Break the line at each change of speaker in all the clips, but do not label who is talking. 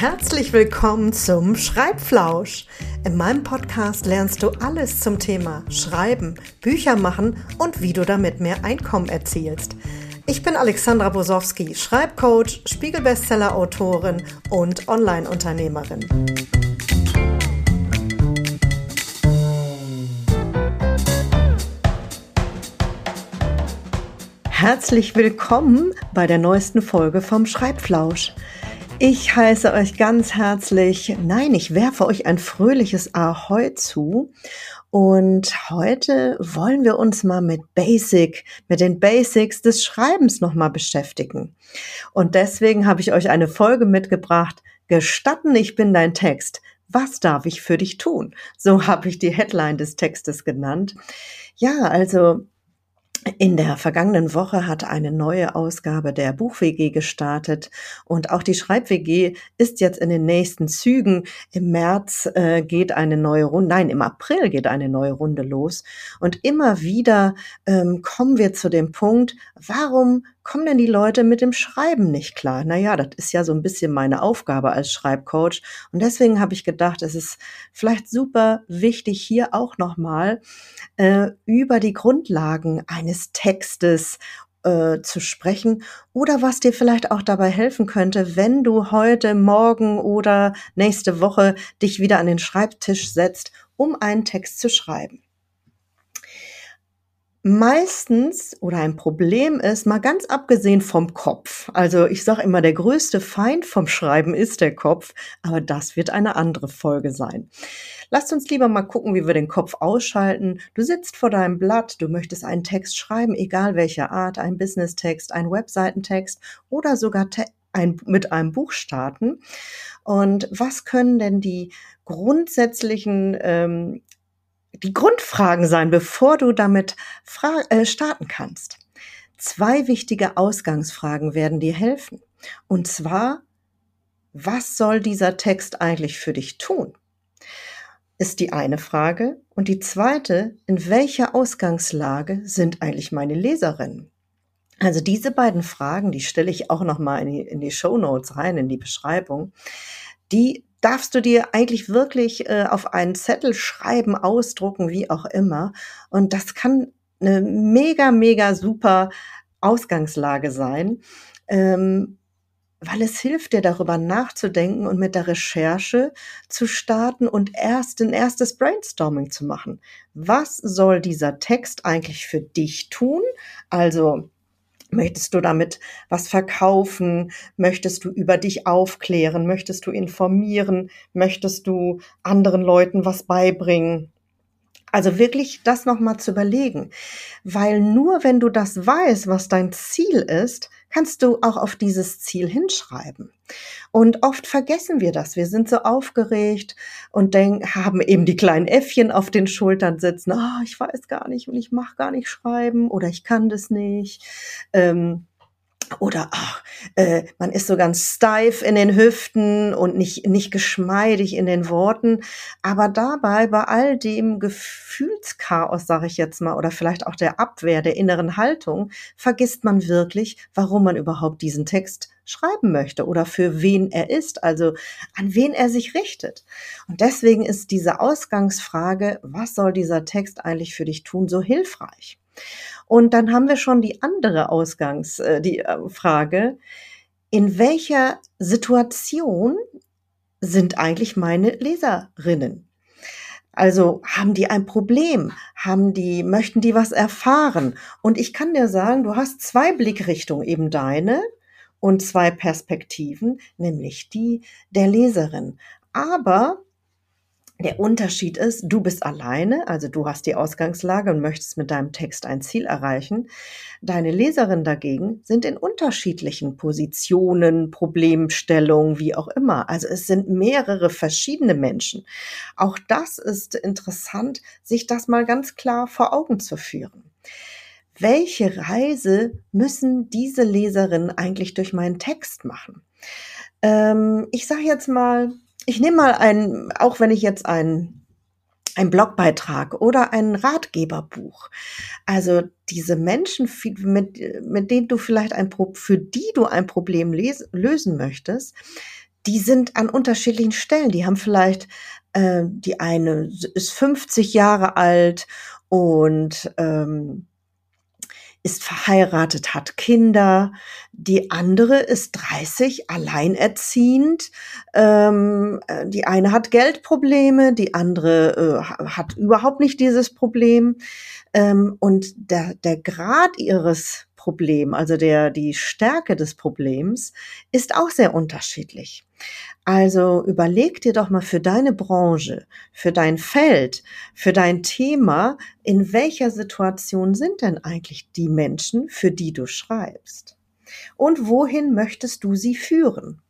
Herzlich willkommen zum Schreibflausch. In meinem Podcast lernst du alles zum Thema Schreiben, Bücher machen und wie du damit mehr Einkommen erzielst. Ich bin Alexandra Bosowski, Schreibcoach, Spiegelbestseller-Autorin und Online-Unternehmerin. Herzlich willkommen bei der neuesten Folge vom Schreibflausch. Ich heiße euch ganz herzlich, nein, ich werfe euch ein fröhliches Ahoi zu. Und heute wollen wir uns mal mit Basic, mit den Basics des Schreibens nochmal beschäftigen. Und deswegen habe ich euch eine Folge mitgebracht, Gestatten, ich bin dein Text. Was darf ich für dich tun? So habe ich die Headline des Textes genannt. Ja, also in der vergangenen Woche hat eine neue Ausgabe der Buch-WG gestartet und auch die Schreib-WG ist jetzt in den nächsten Zügen. Im März äh, geht eine neue Runde, nein, im April geht eine neue Runde los und immer wieder ähm, kommen wir zu dem Punkt, warum kommen denn die Leute mit dem Schreiben nicht klar? Naja, das ist ja so ein bisschen meine Aufgabe als Schreibcoach. Und deswegen habe ich gedacht, es ist vielleicht super wichtig, hier auch nochmal äh, über die Grundlagen eines Textes äh, zu sprechen oder was dir vielleicht auch dabei helfen könnte, wenn du heute, morgen oder nächste Woche dich wieder an den Schreibtisch setzt, um einen Text zu schreiben meistens oder ein Problem ist, mal ganz abgesehen vom Kopf. Also ich sage immer, der größte Feind vom Schreiben ist der Kopf, aber das wird eine andere Folge sein. Lasst uns lieber mal gucken, wie wir den Kopf ausschalten. Du sitzt vor deinem Blatt, du möchtest einen Text schreiben, egal welcher Art, ein Business-Text, ein Webseitentext oder sogar ein, mit einem Buch starten. Und was können denn die grundsätzlichen ähm, die Grundfragen sein, bevor du damit äh, starten kannst. Zwei wichtige Ausgangsfragen werden dir helfen. Und zwar, was soll dieser Text eigentlich für dich tun? Ist die eine Frage. Und die zweite, in welcher Ausgangslage sind eigentlich meine Leserinnen? Also diese beiden Fragen, die stelle ich auch nochmal in die, in die Show Notes rein, in die Beschreibung. Die darfst du dir eigentlich wirklich äh, auf einen Zettel schreiben, ausdrucken, wie auch immer. Und das kann eine mega, mega super Ausgangslage sein, ähm, weil es hilft dir darüber nachzudenken und mit der Recherche zu starten und erst ein erstes Brainstorming zu machen. Was soll dieser Text eigentlich für dich tun? Also Möchtest du damit was verkaufen? Möchtest du über dich aufklären? Möchtest du informieren? Möchtest du anderen Leuten was beibringen? Also wirklich das nochmal zu überlegen, weil nur wenn du das weißt, was dein Ziel ist, kannst du auch auf dieses Ziel hinschreiben. Und oft vergessen wir das. Wir sind so aufgeregt und denken, haben eben die kleinen Äffchen auf den Schultern sitzen. Ah, oh, ich weiß gar nicht und ich mache gar nicht schreiben oder ich kann das nicht. Ähm, oder ach, äh, man ist so ganz steif in den Hüften und nicht, nicht geschmeidig in den Worten. Aber dabei, bei all dem Gefühlschaos, sage ich jetzt mal, oder vielleicht auch der Abwehr der inneren Haltung, vergisst man wirklich, warum man überhaupt diesen Text schreiben möchte oder für wen er ist, also an wen er sich richtet. Und deswegen ist diese Ausgangsfrage, was soll dieser Text eigentlich für dich tun, so hilfreich. Und dann haben wir schon die andere Ausgangs, äh, äh, in welcher Situation sind eigentlich meine Leserinnen? Also haben die ein Problem? Haben die, möchten die was erfahren? Und ich kann dir sagen, du hast zwei Blickrichtungen, eben deine und zwei Perspektiven, nämlich die der Leserin. Aber der Unterschied ist, du bist alleine, also du hast die Ausgangslage und möchtest mit deinem Text ein Ziel erreichen. Deine Leserinnen dagegen sind in unterschiedlichen Positionen, Problemstellungen, wie auch immer. Also es sind mehrere verschiedene Menschen. Auch das ist interessant, sich das mal ganz klar vor Augen zu führen. Welche Reise müssen diese Leserinnen eigentlich durch meinen Text machen? Ähm, ich sage jetzt mal, ich nehme mal ein, auch wenn ich jetzt ein ein Blogbeitrag oder ein Ratgeberbuch. Also diese Menschen, mit, mit denen du vielleicht ein, für die du ein Problem lösen möchtest, die sind an unterschiedlichen Stellen. Die haben vielleicht, äh, die eine ist 50 Jahre alt und ähm, ist verheiratet, hat Kinder. Die andere ist 30, alleinerziehend. Ähm, äh, die eine hat Geldprobleme, die andere äh, hat überhaupt nicht dieses Problem. Ähm, und der, der Grad ihres Problem, also der, die Stärke des Problems, ist auch sehr unterschiedlich. Also überleg dir doch mal für deine Branche, für dein Feld, für dein Thema, in welcher Situation sind denn eigentlich die Menschen, für die du schreibst? Und wohin möchtest du sie führen?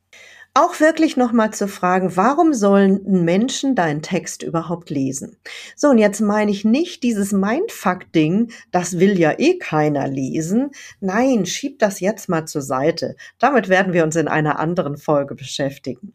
Auch wirklich nochmal zu fragen, warum sollen Menschen deinen Text überhaupt lesen? So, und jetzt meine ich nicht dieses Mindfuck-Ding, das will ja eh keiner lesen. Nein, schieb das jetzt mal zur Seite. Damit werden wir uns in einer anderen Folge beschäftigen.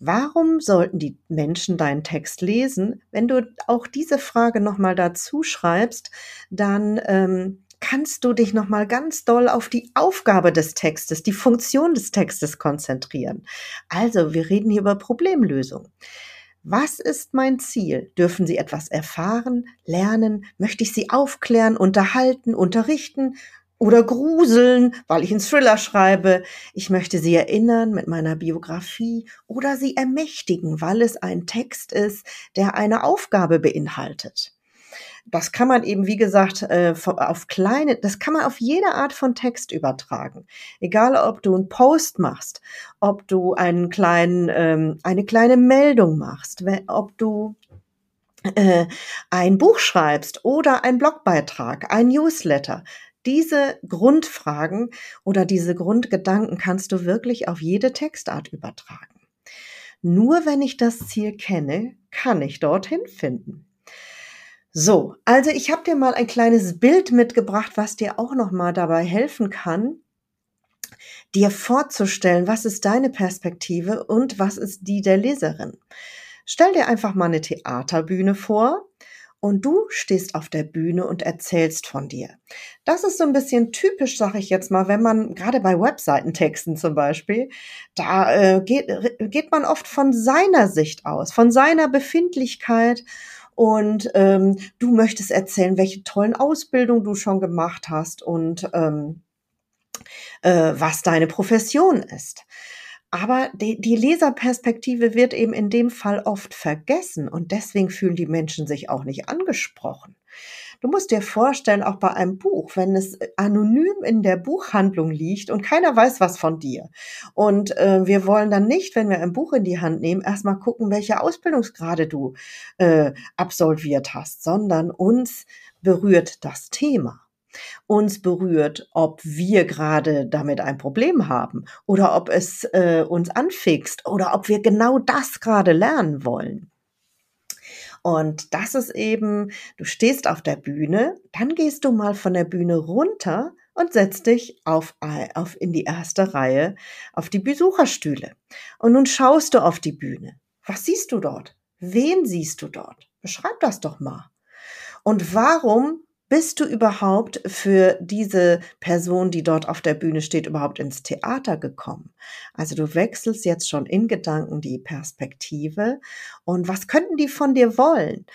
Warum sollten die Menschen deinen Text lesen? Wenn du auch diese Frage nochmal dazu schreibst, dann ähm, kannst du dich noch mal ganz doll auf die Aufgabe des Textes, die Funktion des Textes konzentrieren. Also, wir reden hier über Problemlösung. Was ist mein Ziel? Dürfen Sie etwas erfahren, lernen? Möchte ich Sie aufklären, unterhalten, unterrichten oder gruseln, weil ich einen Thriller schreibe? Ich möchte Sie erinnern mit meiner Biografie oder Sie ermächtigen, weil es ein Text ist, der eine Aufgabe beinhaltet. Das kann man eben, wie gesagt, äh, auf kleine, das kann man auf jede Art von Text übertragen. Egal, ob du einen Post machst, ob du einen kleinen, ähm, eine kleine Meldung machst, ob du äh, ein Buch schreibst oder ein Blogbeitrag, ein Newsletter. Diese Grundfragen oder diese Grundgedanken kannst du wirklich auf jede Textart übertragen. Nur wenn ich das Ziel kenne, kann ich dorthin finden. So, also ich habe dir mal ein kleines Bild mitgebracht, was dir auch noch mal dabei helfen kann, dir vorzustellen, was ist deine Perspektive und was ist die der Leserin. Stell dir einfach mal eine Theaterbühne vor und du stehst auf der Bühne und erzählst von dir. Das ist so ein bisschen typisch, sage ich jetzt mal, wenn man gerade bei Webseitentexten zum Beispiel, da äh, geht, geht man oft von seiner Sicht aus, von seiner Befindlichkeit und ähm, du möchtest erzählen, welche tollen Ausbildungen du schon gemacht hast und ähm, äh, was deine Profession ist. Aber die, die Leserperspektive wird eben in dem Fall oft vergessen und deswegen fühlen die Menschen sich auch nicht angesprochen. Du musst dir vorstellen, auch bei einem Buch, wenn es anonym in der Buchhandlung liegt und keiner weiß was von dir. Und äh, wir wollen dann nicht, wenn wir ein Buch in die Hand nehmen, erstmal gucken, welche Ausbildungsgrade du äh, absolviert hast, sondern uns berührt das Thema uns berührt, ob wir gerade damit ein Problem haben oder ob es äh, uns anfixt oder ob wir genau das gerade lernen wollen. Und das ist eben, du stehst auf der Bühne, dann gehst du mal von der Bühne runter und setzt dich auf, auf in die erste Reihe auf die Besucherstühle. Und nun schaust du auf die Bühne. Was siehst du dort? Wen siehst du dort? Beschreib das doch mal. Und warum bist du überhaupt für diese Person, die dort auf der Bühne steht, überhaupt ins Theater gekommen? Also du wechselst jetzt schon in Gedanken die Perspektive und was könnten die von dir wollen?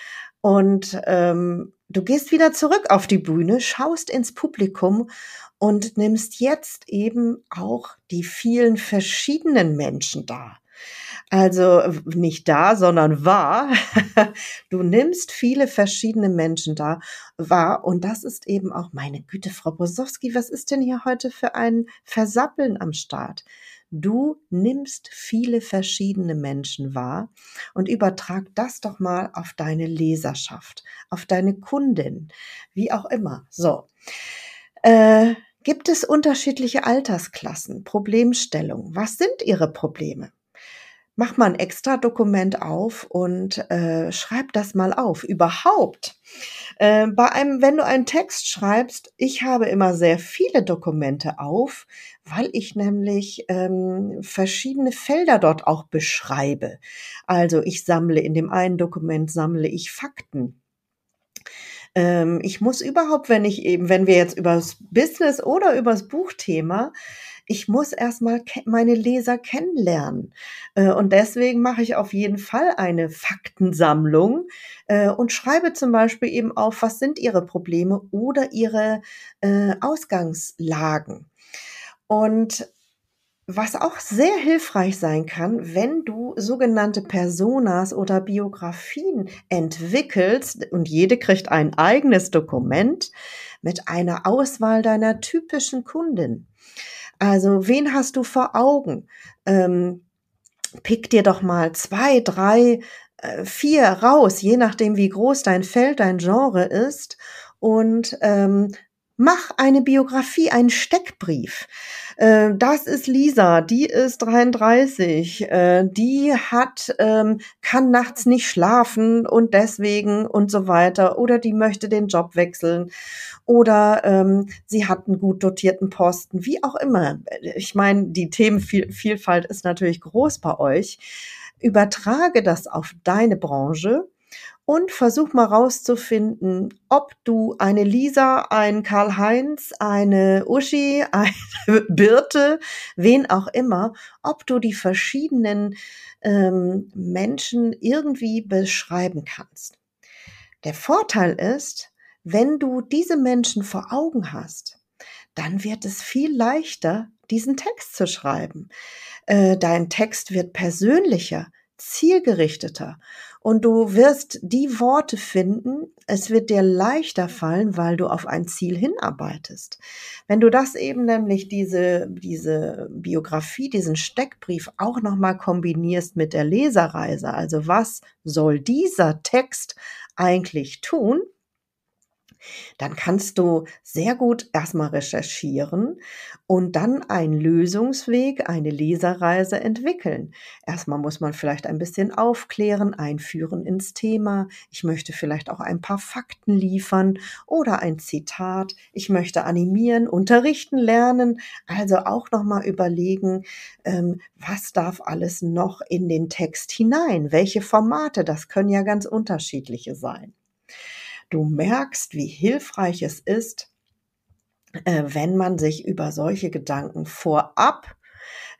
Und ähm, du gehst wieder zurück auf die Bühne, schaust ins Publikum und nimmst jetzt eben auch die vielen verschiedenen Menschen da. Also nicht da, sondern wahr. Du nimmst viele verschiedene Menschen da wahr. Und das ist eben auch, meine Güte, Frau Bosowski, was ist denn hier heute für ein Versappeln am Start? Du nimmst viele verschiedene Menschen wahr und übertrag das doch mal auf deine Leserschaft, auf deine Kundin, wie auch immer. So. Äh, gibt es unterschiedliche Altersklassen, Problemstellungen? Was sind ihre Probleme? Mach mal ein extra Dokument auf und äh, schreib das mal auf. Überhaupt. Äh, bei einem, wenn du einen Text schreibst, ich habe immer sehr viele Dokumente auf, weil ich nämlich ähm, verschiedene Felder dort auch beschreibe. Also ich sammle in dem einen Dokument sammle ich Fakten. Ähm, ich muss überhaupt, wenn ich eben, wenn wir jetzt über das Business oder über das Buchthema ich muss erstmal meine Leser kennenlernen. Äh, und deswegen mache ich auf jeden Fall eine Faktensammlung äh, und schreibe zum Beispiel eben auf, was sind ihre Probleme oder ihre äh, Ausgangslagen. Und was auch sehr hilfreich sein kann, wenn du sogenannte Personas oder Biografien entwickelst und jede kriegt ein eigenes Dokument mit einer Auswahl deiner typischen Kundin. Also wen hast du vor Augen? Ähm, pick dir doch mal zwei, drei, äh, vier raus, je nachdem wie groß dein Feld, dein Genre ist und ähm, Mach eine Biografie, einen Steckbrief. Äh, das ist Lisa, die ist 33, äh, die hat, ähm, kann nachts nicht schlafen und deswegen und so weiter. Oder die möchte den Job wechseln. Oder ähm, sie hat einen gut dotierten Posten, wie auch immer. Ich meine, die Themenvielfalt ist natürlich groß bei euch. Übertrage das auf deine Branche und versuch mal rauszufinden, ob du eine Lisa, einen Karl-Heinz, eine Uschi, eine Birte, wen auch immer, ob du die verschiedenen ähm, Menschen irgendwie beschreiben kannst. Der Vorteil ist, wenn du diese Menschen vor Augen hast, dann wird es viel leichter, diesen Text zu schreiben. Äh, dein Text wird persönlicher, zielgerichteter und du wirst die Worte finden, es wird dir leichter fallen, weil du auf ein Ziel hinarbeitest. Wenn du das eben nämlich diese, diese Biografie, diesen Steckbrief auch nochmal kombinierst mit der Leserreise, also was soll dieser Text eigentlich tun, dann kannst du sehr gut erstmal recherchieren und dann einen Lösungsweg, eine Leserreise entwickeln. Erstmal muss man vielleicht ein bisschen aufklären, einführen ins Thema. Ich möchte vielleicht auch ein paar Fakten liefern oder ein Zitat. Ich möchte animieren, unterrichten, lernen. Also auch nochmal überlegen, ähm, was darf alles noch in den Text hinein? Welche Formate? Das können ja ganz unterschiedliche sein. Du merkst, wie hilfreich es ist, äh, wenn man sich über solche Gedanken vorab,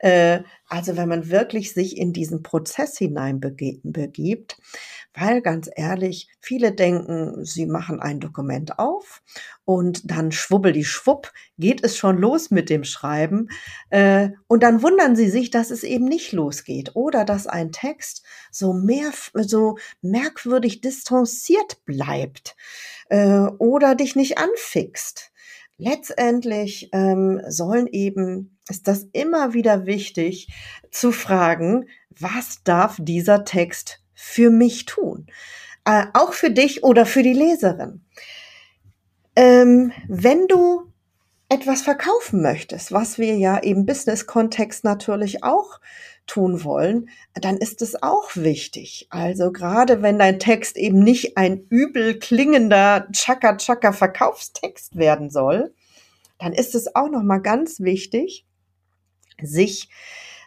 äh, also wenn man wirklich sich in diesen Prozess hinein begibt, weil ganz ehrlich, viele denken, sie machen ein Dokument auf und dann schwubbel die schwupp, geht es schon los mit dem Schreiben. Äh, und dann wundern sie sich, dass es eben nicht losgeht oder dass ein Text so mehr, so merkwürdig distanziert bleibt äh, oder dich nicht anfixt. Letztendlich ähm, sollen eben, ist das immer wieder wichtig zu fragen, was darf dieser Text für mich tun. Äh, auch für dich oder für die Leserin. Ähm, wenn du etwas verkaufen möchtest, was wir ja im Business-Kontext natürlich auch tun wollen, dann ist es auch wichtig. Also gerade wenn dein Text eben nicht ein übel klingender Chaka-Chaka Verkaufstext werden soll, dann ist es auch noch mal ganz wichtig, sich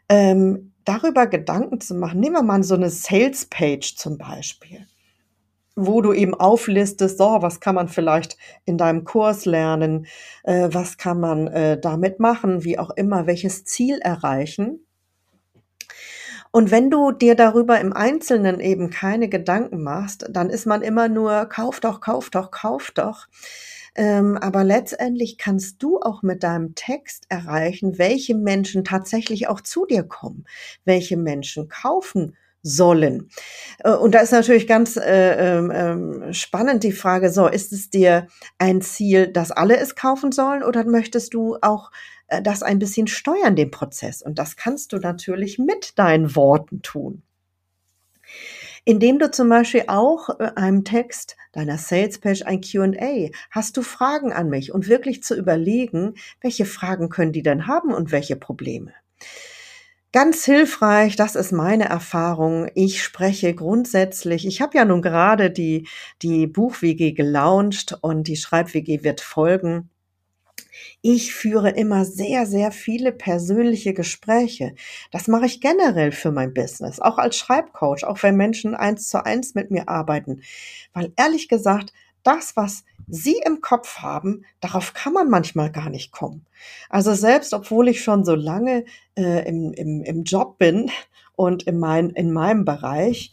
ähm, darüber Gedanken zu machen. Nehmen wir mal so eine Sales Page zum Beispiel, wo du eben auflistest, so, was kann man vielleicht in deinem Kurs lernen, äh, was kann man äh, damit machen, wie auch immer, welches Ziel erreichen. Und wenn du dir darüber im Einzelnen eben keine Gedanken machst, dann ist man immer nur, kauf doch, kauf doch, kauf doch. Ähm, aber letztendlich kannst du auch mit deinem Text erreichen, welche Menschen tatsächlich auch zu dir kommen, welche Menschen kaufen sollen. Äh, und da ist natürlich ganz äh, ähm, ähm, spannend die Frage, so, ist es dir ein Ziel, dass alle es kaufen sollen oder möchtest du auch äh, das ein bisschen steuern, den Prozess? Und das kannst du natürlich mit deinen Worten tun indem du zum Beispiel auch äh, einem Text deiner Salespage ein Q&A hast du Fragen an mich und wirklich zu überlegen, welche Fragen können die denn haben und welche Probleme. Ganz hilfreich, das ist meine Erfahrung. Ich spreche grundsätzlich, ich habe ja nun gerade die, die Buch-WG gelauncht und die Schreib-WG wird folgen. Ich führe immer sehr, sehr viele persönliche Gespräche. Das mache ich generell für mein Business, auch als Schreibcoach, auch wenn Menschen eins zu eins mit mir arbeiten. Weil ehrlich gesagt, das, was Sie im Kopf haben, darauf kann man manchmal gar nicht kommen. Also selbst obwohl ich schon so lange äh, im, im, im Job bin und in, mein, in meinem Bereich,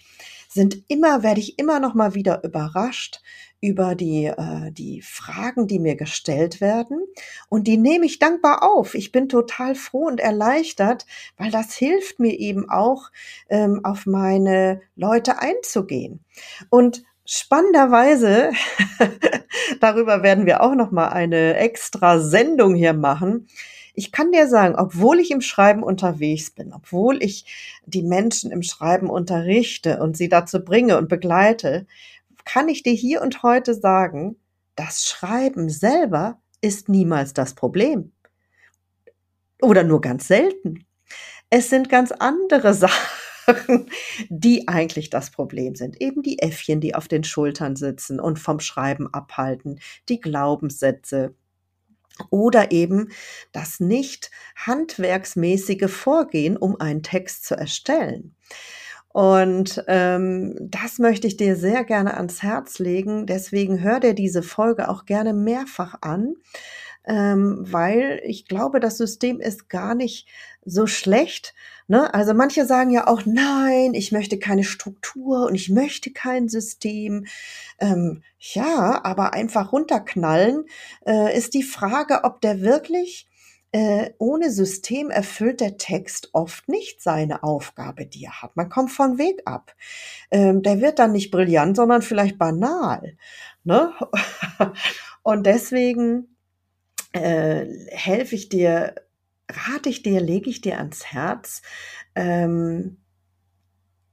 sind immer, werde ich immer noch mal wieder überrascht über die, äh, die Fragen, die mir gestellt werden. Und die nehme ich dankbar auf. Ich bin total froh und erleichtert, weil das hilft mir eben auch, ähm, auf meine Leute einzugehen. Und spannenderweise, darüber werden wir auch noch mal eine extra Sendung hier machen. Ich kann dir sagen, obwohl ich im Schreiben unterwegs bin, obwohl ich die Menschen im Schreiben unterrichte und sie dazu bringe und begleite, kann ich dir hier und heute sagen, das Schreiben selber ist niemals das Problem. Oder nur ganz selten. Es sind ganz andere Sachen, die eigentlich das Problem sind. Eben die Äffchen, die auf den Schultern sitzen und vom Schreiben abhalten, die Glaubenssätze, oder eben das nicht handwerksmäßige Vorgehen, um einen Text zu erstellen. Und ähm, das möchte ich dir sehr gerne ans Herz legen. Deswegen hör dir diese Folge auch gerne mehrfach an, ähm, weil ich glaube, das System ist gar nicht so schlecht. Ne? Also manche sagen ja auch, nein, ich möchte keine Struktur und ich möchte kein System. Ähm, ja, aber einfach runterknallen äh, ist die Frage, ob der wirklich äh, ohne System erfüllt der Text oft nicht seine Aufgabe, die er hat. Man kommt von Weg ab. Ähm, der wird dann nicht brillant, sondern vielleicht banal. Ne? Und deswegen äh, helfe ich dir, rate ich dir, lege ich dir ans Herz, ähm,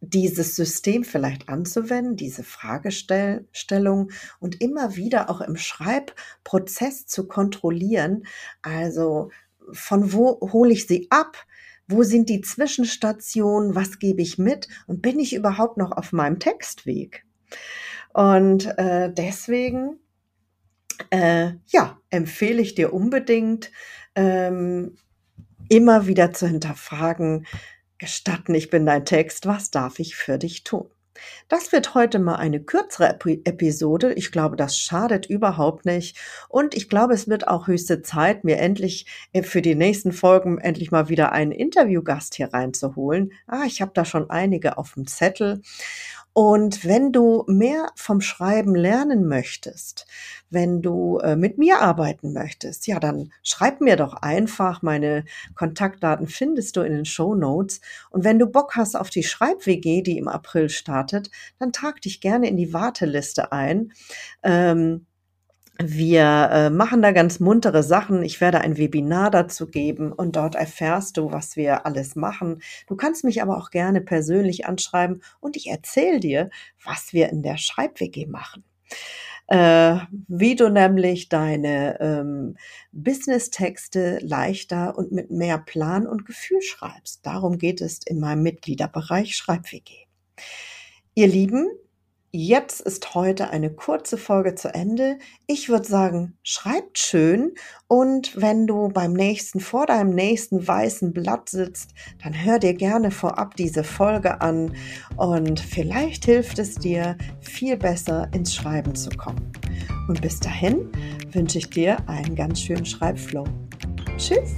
dieses System vielleicht anzuwenden, diese Fragestellung und immer wieder auch im Schreibprozess zu kontrollieren. Also von wo hole ich sie ab? Wo sind die Zwischenstationen? Was gebe ich mit? Und bin ich überhaupt noch auf meinem Textweg? Und äh, deswegen, äh, ja, empfehle ich dir unbedingt, ähm, immer wieder zu hinterfragen, gestatten, ich bin dein Text, was darf ich für dich tun? Das wird heute mal eine kürzere Episode. Ich glaube, das schadet überhaupt nicht. Und ich glaube, es wird auch höchste Zeit, mir endlich äh, für die nächsten Folgen endlich mal wieder einen Interviewgast hier reinzuholen. Ah, ich habe da schon einige auf dem Zettel. Und wenn du mehr vom Schreiben lernen möchtest, wenn du äh, mit mir arbeiten möchtest, ja, dann schreib mir doch einfach. Meine Kontaktdaten findest du in den Show Notes. Und wenn du Bock hast auf die Schreib-WG, die im April startet, dann trag dich gerne in die Warteliste ein. Ähm, wir äh, machen da ganz muntere Sachen. Ich werde ein Webinar dazu geben und dort erfährst du, was wir alles machen. Du kannst mich aber auch gerne persönlich anschreiben und ich erzähle dir, was wir in der Schreib-WG machen. Äh, wie du nämlich deine ähm, Business-Texte leichter und mit mehr Plan und Gefühl schreibst. Darum geht es in meinem Mitgliederbereich Schreib-WG. Ihr Lieben, Jetzt ist heute eine kurze Folge zu Ende. Ich würde sagen, schreibt schön und wenn du beim nächsten, vor deinem nächsten weißen Blatt sitzt, dann hör dir gerne vorab diese Folge an und vielleicht hilft es dir, viel besser ins Schreiben zu kommen. Und bis dahin wünsche ich dir einen ganz schönen Schreibflow. Tschüss!